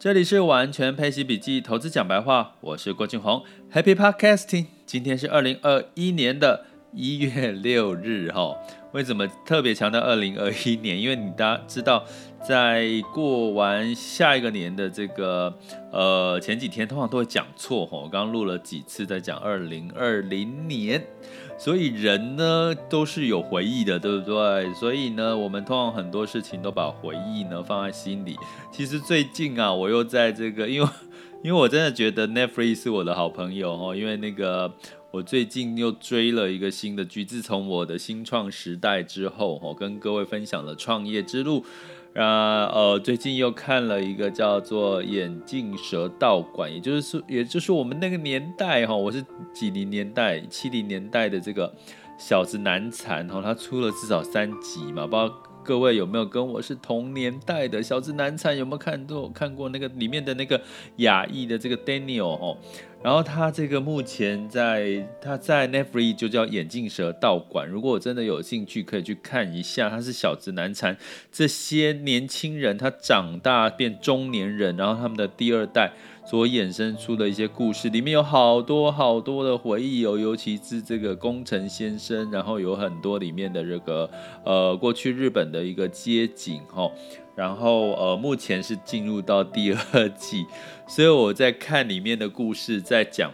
这里是完全配息笔记投资讲白话，我是郭俊宏，Happy Podcasting。今天是二零二一年的一月六日，哈，为什么特别强调二零二一年？因为你大家知道，在过完下一个年的这个呃前几天，通常都会讲错，哈，我刚刚录了几次在讲二零二零年。所以人呢都是有回忆的，对不对？所以呢，我们通常很多事情都把回忆呢放在心里。其实最近啊，我又在这个，因为因为我真的觉得 Netflix 是我的好朋友哦，因为那个我最近又追了一个新的剧，自从我的新创时代之后，哦，跟各位分享了创业之路。啊，呃，最近又看了一个叫做《眼镜蛇道馆》，也就是说，也就是我们那个年代哈，我是几零年代，七零年代的这个小子难缠哈，他出了至少三集嘛，不知道各位有没有跟我是同年代的小子难缠，有没有看过看过那个里面的那个亚裔的这个 Daniel 哦？然后他这个目前在他在 Netflix 就叫眼镜蛇道馆。如果我真的有兴趣，可以去看一下。他是小子难缠这些年轻人，他长大变中年人，然后他们的第二代所衍生出的一些故事，里面有好多好多的回忆哦，尤其是这个工程先生，然后有很多里面的这个呃过去日本的一个街景哈。然后呃，目前是进入到第二季，所以我在看里面的故事，在讲。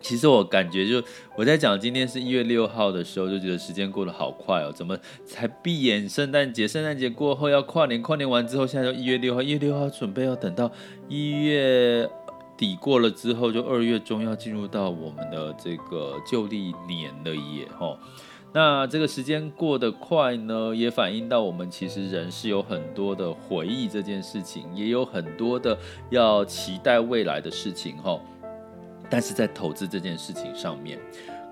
其实我感觉就我在讲今天是一月六号的时候，就觉得时间过得好快哦，怎么才闭眼圣诞节？圣诞节过后要跨年，跨年完之后，现在就一月六号，一月六号准备要等到一月底过了之后，就二月中要进入到我们的这个旧历年了耶，吼。那这个时间过得快呢，也反映到我们其实人是有很多的回忆这件事情，也有很多的要期待未来的事情哈。但是在投资这件事情上面，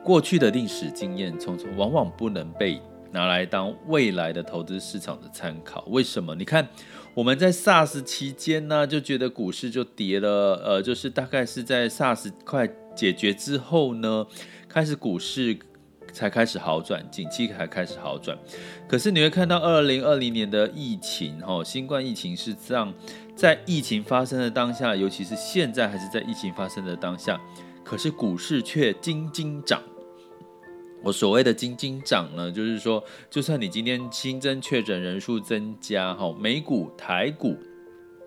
过去的历史经验从从往往不能被拿来当未来的投资市场的参考。为什么？你看我们在 SARS 期间呢，就觉得股市就跌了，呃，就是大概是在 SARS 快解决之后呢，开始股市。才开始好转，景气才开始好转。可是你会看到，二零二零年的疫情，哈，新冠疫情是这样，在疫情发生的当下，尤其是现在还是在疫情发生的当下，可是股市却惊惊涨。我所谓的惊惊涨呢，就是说，就算你今天新增确诊人数增加，哈，美股、台股。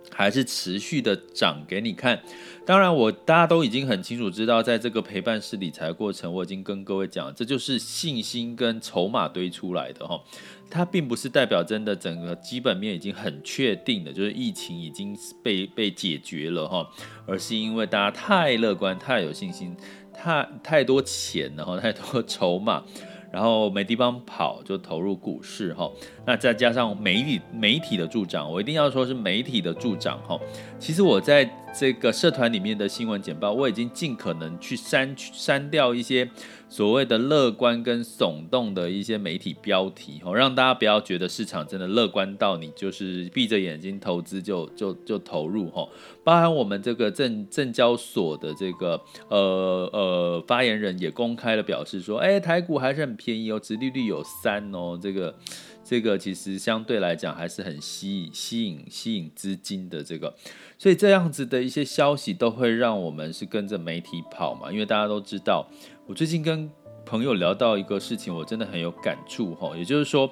还是持续的涨给你看，当然我大家都已经很清楚知道，在这个陪伴式理财过程，我已经跟各位讲，这就是信心跟筹码堆出来的哈，它并不是代表真的整个基本面已经很确定的，就是疫情已经被被解决了哈，而是因为大家太乐观、太有信心、太太多钱然后太多筹码。然后没地方跑，就投入股市哈。那再加上媒体媒体的助长，我一定要说是媒体的助长哈。其实我在这个社团里面的新闻简报，我已经尽可能去删删掉一些所谓的乐观跟耸动的一些媒体标题哈，让大家不要觉得市场真的乐观到你就是闭着眼睛投资就就就投入哈。包含我们这个证证交所的这个呃呃发言人也公开了表示说，哎，台股还是很便宜哦，殖利率有三哦，这个。这个其实相对来讲还是很吸引、吸引、吸引资金的这个，所以这样子的一些消息都会让我们是跟着媒体跑嘛。因为大家都知道，我最近跟朋友聊到一个事情，我真的很有感触哈。也就是说，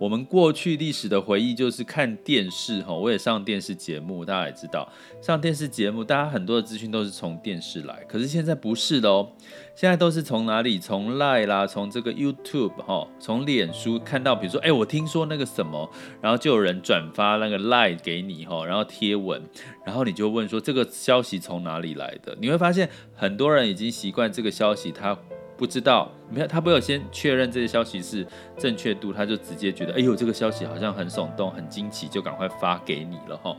我们过去历史的回忆就是看电视哈。我也上电视节目，大家也知道，上电视节目，大家很多的资讯都是从电视来，可是现在不是的哦。现在都是从哪里？从 Line 啦，从这个 YouTube 哈，从脸书看到，比如说，哎，我听说那个什么，然后就有人转发那个 Line 给你哈，然后贴文，然后你就问说这个消息从哪里来的？你会发现很多人已经习惯这个消息，它不知道，没有他没有先确认这个消息是正确度，他就直接觉得，哎呦，这个消息好像很耸动、很惊奇，就赶快发给你了哈。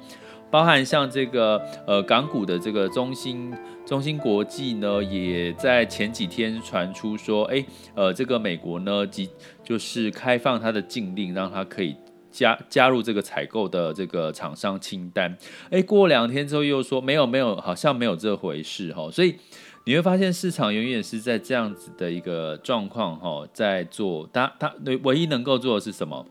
包含像这个呃港股的这个中芯中芯国际呢，也在前几天传出说，哎，呃，这个美国呢，即就是开放它的禁令，让它可以加加入这个采购的这个厂商清单。哎，过两天之后又说没有没有，好像没有这回事哈。所以你会发现市场永远是在这样子的一个状况哈，在做，它它唯一能够做的是什么？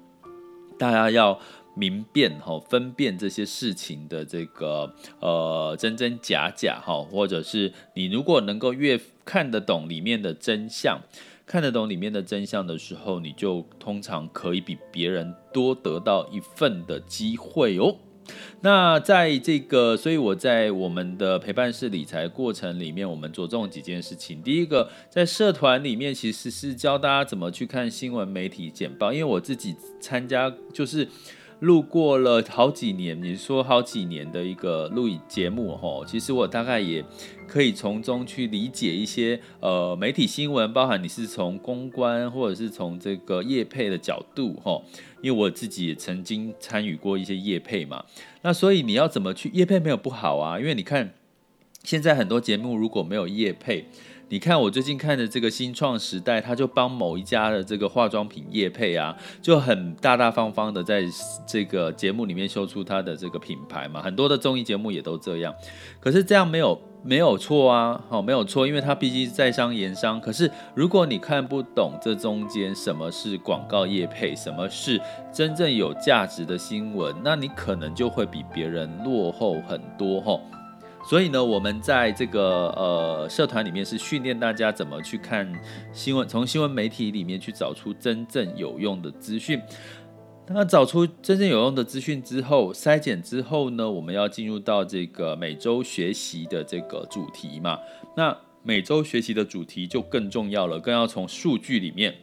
大家要明辨哈，分辨这些事情的这个呃真真假假哈，或者是你如果能够越看得懂里面的真相，看得懂里面的真相的时候，你就通常可以比别人多得到一份的机会哦。那在这个，所以我在我们的陪伴式理财过程里面，我们着重几件事情。第一个，在社团里面其实是教大家怎么去看新闻媒体简报，因为我自己参加就是。录过了好几年，你说好几年的一个录影节目吼，其实我大概也可以从中去理解一些呃媒体新闻，包含你是从公关或者是从这个业配的角度吼，因为我自己也曾经参与过一些业配嘛，那所以你要怎么去业配没有不好啊，因为你看现在很多节目如果没有业配。你看我最近看的这个新创时代，他就帮某一家的这个化妆品业配啊，就很大大方方的在这个节目里面秀出他的这个品牌嘛。很多的综艺节目也都这样，可是这样没有没有错啊，好，没有错，因为他毕竟在商言商。可是如果你看不懂这中间什么是广告业配，什么是真正有价值的新闻，那你可能就会比别人落后很多吼。所以呢，我们在这个呃社团里面是训练大家怎么去看新闻，从新闻媒体里面去找出真正有用的资讯。那找出真正有用的资讯之后，筛检之后呢，我们要进入到这个每周学习的这个主题嘛。那每周学习的主题就更重要了，更要从数据里面。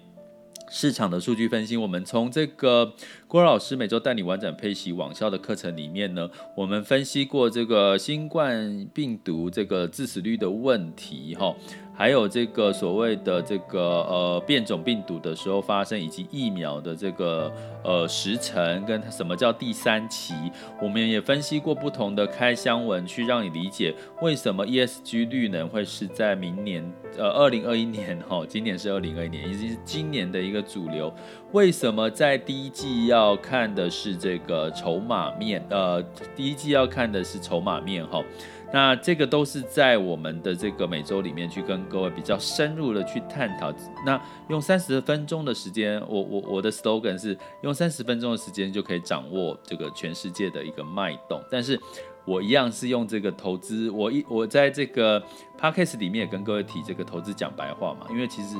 市场的数据分析，我们从这个郭老师每周带你玩转配息网校的课程里面呢，我们分析过这个新冠病毒这个致死率的问题，哈。还有这个所谓的这个呃变种病毒的时候发生，以及疫苗的这个呃时程跟什么叫第三期，我们也分析过不同的开箱文，去让你理解为什么 ESG 绿能会是在明年呃二零二一年哈，今年是二零二一年，以及是今年的一个主流。为什么在第一季要看的是这个筹码面？呃，第一季要看的是筹码面哈。那这个都是在我们的这个每周里面去跟各位比较深入的去探讨。那用三十分钟的时间，我我我的 slogan 是用三十分钟的时间就可以掌握这个全世界的一个脉动。但是我一样是用这个投资，我一我在这个 podcast 里面也跟各位提这个投资讲白话嘛，因为其实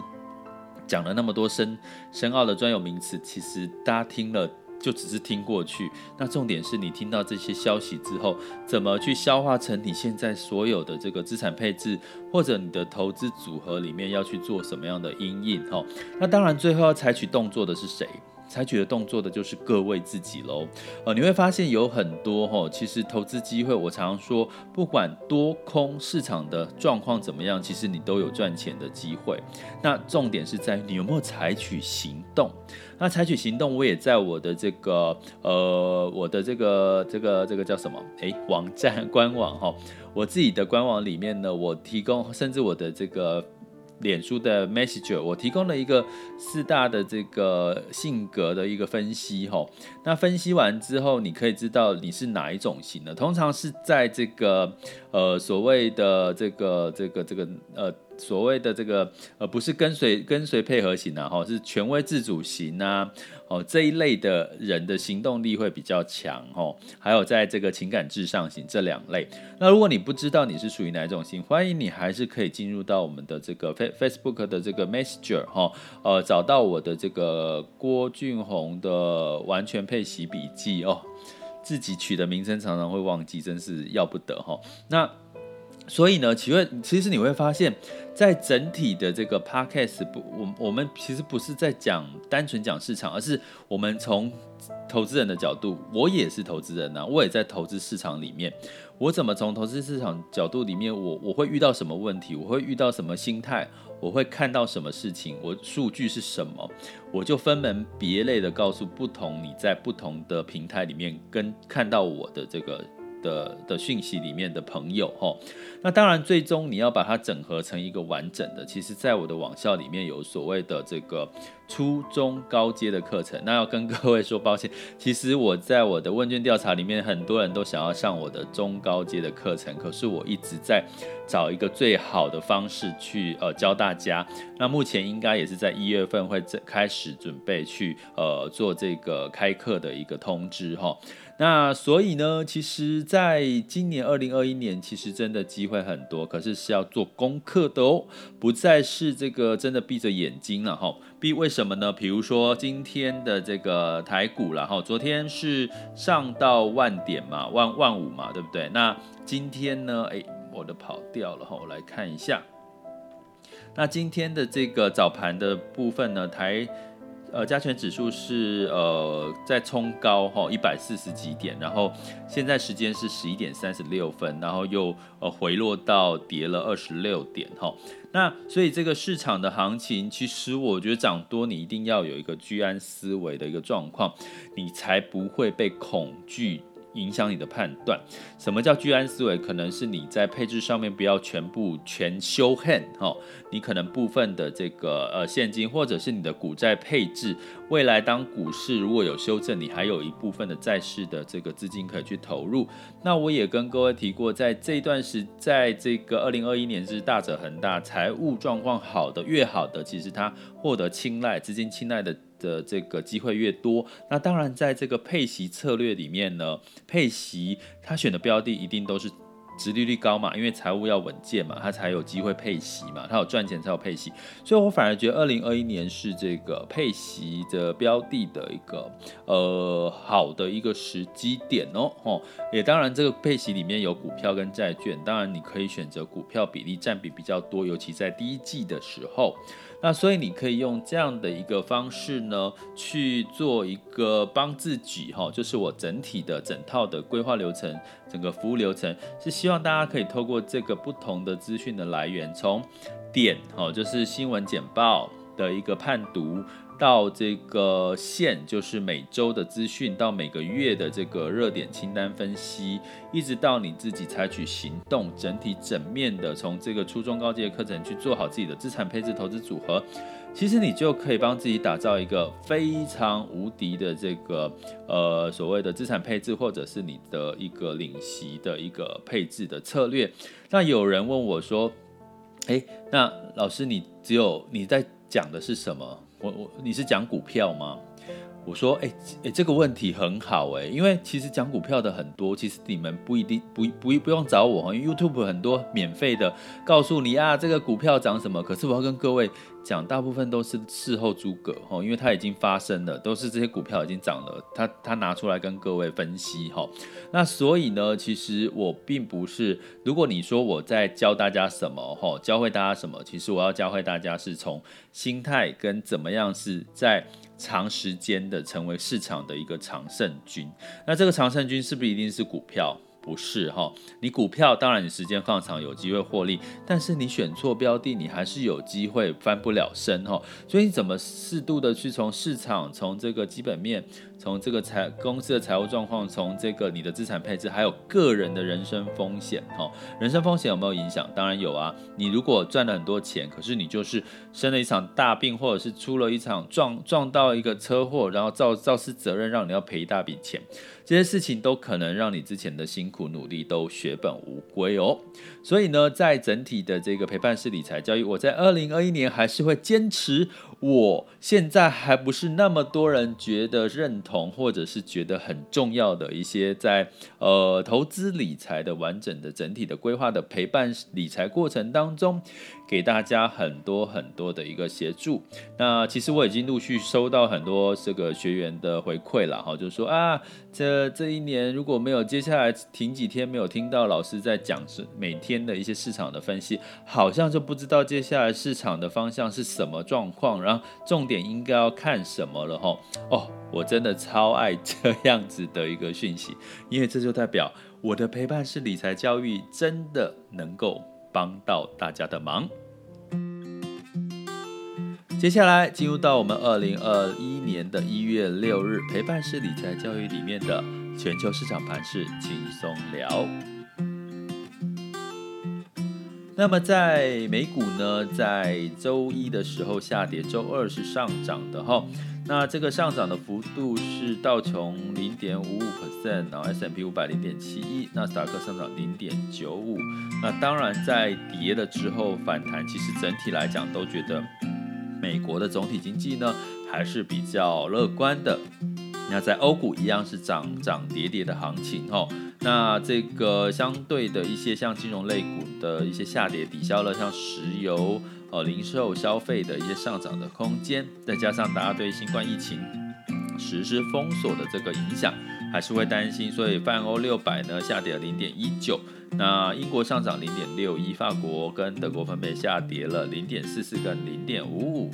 讲了那么多深深奥的专有名词，其实大家听了。就只是听过去，那重点是你听到这些消息之后，怎么去消化成你现在所有的这个资产配置，或者你的投资组合里面要去做什么样的因应？哈，那当然最后要采取动作的是谁？采取的动作的就是各位自己喽。呃，你会发现有很多哈，其实投资机会，我常常说，不管多空市场的状况怎么样，其实你都有赚钱的机会。那重点是在于你有没有采取行动。那采取行动，我也在我的这个呃，我的这个这个这个叫什么？诶，网站 官网哈，我自己的官网里面呢，我提供，甚至我的这个。脸书的 Messenger，我提供了一个四大的这个性格的一个分析吼，那分析完之后，你可以知道你是哪一种型的。通常是在这个呃所谓的这个这个这个呃。所谓的这个呃，不是跟随跟随配合型啊，哈，是权威自主型啊，哦，这一类的人的行动力会比较强，哦，还有在这个情感至上型这两类。那如果你不知道你是属于哪一种型，欢迎你还是可以进入到我们的这个 Facebook 的这个 Messenger 哈，呃，找到我的这个郭俊宏的完全配息笔记哦，自己取的名称常常会忘记，真是要不得哈。那所以呢，其实其实你会发现，在整体的这个 podcast 不，我我们其实不是在讲单纯讲市场，而是我们从投资人的角度，我也是投资人呐，我也在投资市场里面，我怎么从投资市场角度里面，我我会遇到什么问题，我会遇到什么心态，我会看到什么事情，我数据是什么，我就分门别类的告诉不同你在不同的平台里面跟看到我的这个。的的讯息里面的朋友哈。那当然，最终你要把它整合成一个完整的。其实，在我的网校里面有所谓的这个初中高阶的课程。那要跟各位说抱歉，其实我在我的问卷调查里面，很多人都想要上我的中高阶的课程，可是我一直在找一个最好的方式去呃教大家。那目前应该也是在一月份会开始准备去呃做这个开课的一个通知哈。那所以呢，其实在今年二零二一年，其实真的机会很多，可是是要做功课的哦，不再是这个真的闭着眼睛了哈。B 为什么呢？比如说今天的这个台股，然后昨天是上到万点嘛，万万五嘛，对不对？那今天呢？哎，我的跑掉了哈，我来看一下。那今天的这个早盘的部分呢，台。呃，加权指数是呃在冲高哈，一百四十几点，然后现在时间是十一点三十六分，然后又呃回落到跌了二十六点哈。那所以这个市场的行情，其实我觉得涨多，你一定要有一个居安思危的一个状况，你才不会被恐惧。影响你的判断，什么叫居安思危？可能是你在配置上面不要全部全修 hand 哈，你可能部分的这个呃现金，或者是你的股债配置，未来当股市如果有修正，你还有一部分的债市的这个资金可以去投入。那我也跟各位提过，在这段时，在这个二零二一年是大者恒大，财务状况好的越好的，其实它获得青睐资金青睐的。的这个机会越多，那当然在这个配息策略里面呢，配息他选的标的一定都是殖利率高嘛，因为财务要稳健嘛，他才有机会配息嘛，他有赚钱才有配息，所以我反而觉得二零二一年是这个配息的标的的一个呃好的一个时机点哦，哦，也当然这个配息里面有股票跟债券，当然你可以选择股票比例占比比较多，尤其在第一季的时候。那所以你可以用这样的一个方式呢，去做一个帮自己哈，就是我整体的整套的规划流程，整个服务流程是希望大家可以透过这个不同的资讯的来源，从点哈，就是新闻简报的一个判读。到这个线就是每周的资讯，到每个月的这个热点清单分析，一直到你自己采取行动，整体整面的从这个初中高阶课程去做好自己的资产配置投资组合，其实你就可以帮自己打造一个非常无敌的这个呃所谓的资产配置，或者是你的一个领息的一个配置的策略。那有人问我说，诶，那老师你只有你在讲的是什么？我我你是讲股票吗？我说，哎、哎、这个问题很好哎、因为其实讲股票的很多，其实你们不一定不不不用找我哈，因为 YouTube 很多免费的告诉你啊，这个股票涨什么。可是我要跟各位讲，大部分都是事后诸葛哈，因为它已经发生了，都是这些股票已经涨了，他他拿出来跟各位分析哈。那所以呢，其实我并不是，如果你说我在教大家什么哈，教会大家什么，其实我要教会大家是从心态跟怎么样是在。长时间的成为市场的一个常胜军，那这个常胜军是不是一定是股票？不是哈，你股票当然你时间放长有机会获利，但是你选错标的，你还是有机会翻不了身哈。所以你怎么适度的去从市场、从这个基本面、从这个财公司的财务状况、从这个你的资产配置，还有个人的人生风险哈，人生风险有没有影响？当然有啊。你如果赚了很多钱，可是你就是生了一场大病，或者是出了一场撞撞到一个车祸，然后肇肇事责任让你要赔一大笔钱。这些事情都可能让你之前的辛苦努力都血本无归哦。所以呢，在整体的这个陪伴式理财教育，我在二零二一年还是会坚持。我现在还不是那么多人觉得认同，或者是觉得很重要的一些在呃投资理财的完整的整体的规划的陪伴理财过程当中，给大家很多很多的一个协助。那其实我已经陆续收到很多这个学员的回馈了哈，就是说啊，这这一年如果没有接下来停几天没有听到老师在讲是每天的一些市场的分析，好像就不知道接下来市场的方向是什么状况。然后重点应该要看什么了哈？哦，我真的超爱这样子的一个讯息，因为这就代表我的陪伴式理财教育真的能够帮到大家的忙。接下来进入到我们二零二一年的一月六日陪伴式理财教育里面的全球市场盘势轻松聊。那么在美股呢，在周一的时候下跌，周二是上涨的哈。那这个上涨的幅度是道琼零点五五 percent，然后 S&P 五百零点七一，纳斯达克上涨零点九五。那当然在跌了之后反弹，其实整体来讲都觉得美国的总体经济呢还是比较乐观的。那在欧股一样是涨涨跌跌的行情哈。那这个相对的一些像金融类股的一些下跌，抵消了像石油、呃零售消费的一些上涨的空间，再加上大家对新冠疫情实施封锁的这个影响，还是会担心，所以泛欧六百呢下跌了零点一九。那英国上涨零点六一，法国跟德国分别下跌了零点四四跟零点五五。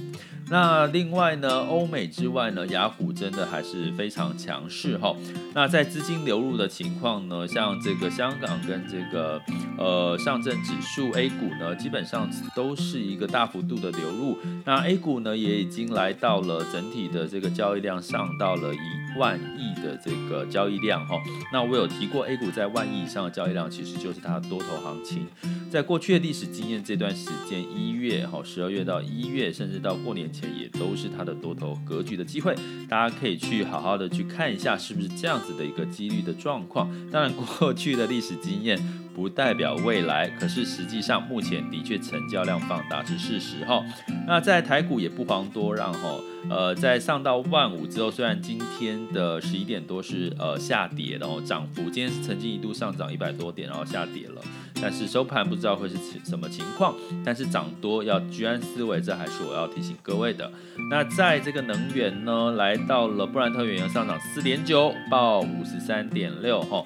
那另外呢，欧美之外呢，雅虎真的还是非常强势哈。那在资金流入的情况呢，像这个香港跟这个呃上证指数 A 股呢，基本上都是一个大幅度的流入。那 A 股呢，也已经来到了整体的这个交易量上到了一万亿的这个交易量哈。那我有提过，A 股在万亿以上的交易量，其实就是它的多头行情。在过去的历史经验这段时间，一月哈，十二月到一月，甚至到过年前。也都是它的多头格局的机会，大家可以去好好的去看一下，是不是这样子的一个几率的状况。当然，过去的历史经验不代表未来，可是实际上目前的确成交量放大是事实哈。那在台股也不遑多让哈，呃，在上到万五之后，虽然今天的十一点多是呃下跌，然后涨幅今天是曾经一度上涨一百多点，然后下跌了。但是收盘不知道会是什么情况，但是涨多要居安思危，这还是我要提醒各位的。那在这个能源呢，来到了布兰特原油上涨四点九，报五十三点六哈。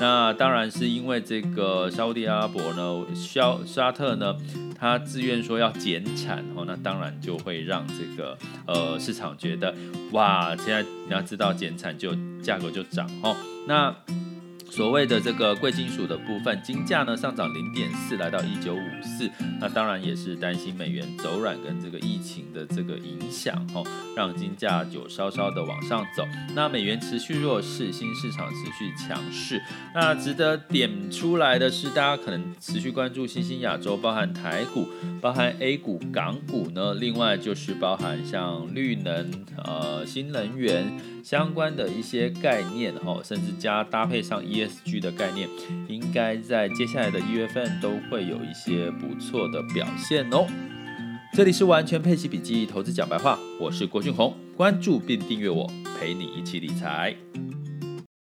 那当然是因为这个沙乌地阿拉伯呢，沙沙特呢，他自愿说要减产哦，那当然就会让这个呃市场觉得哇，现在你要知道减产就价格就涨哦，那。所谓的这个贵金属的部分，金价呢上涨零点四，来到一九五四。那当然也是担心美元走软跟这个疫情的这个影响，吼，让金价就稍稍的往上走。那美元持续弱势，新市场持续强势。那值得点出来的是，大家可能持续关注新兴亚洲，包含台股、包含 A 股、港股呢。另外就是包含像绿能、呃新能源相关的一些概念，吼，甚至加搭配上。ESG 的概念，应该在接下来的一月份都会有一些不错的表现哦。这里是完全配息笔记投资讲白话，我是郭俊宏，关注并订阅我，陪你一起理财。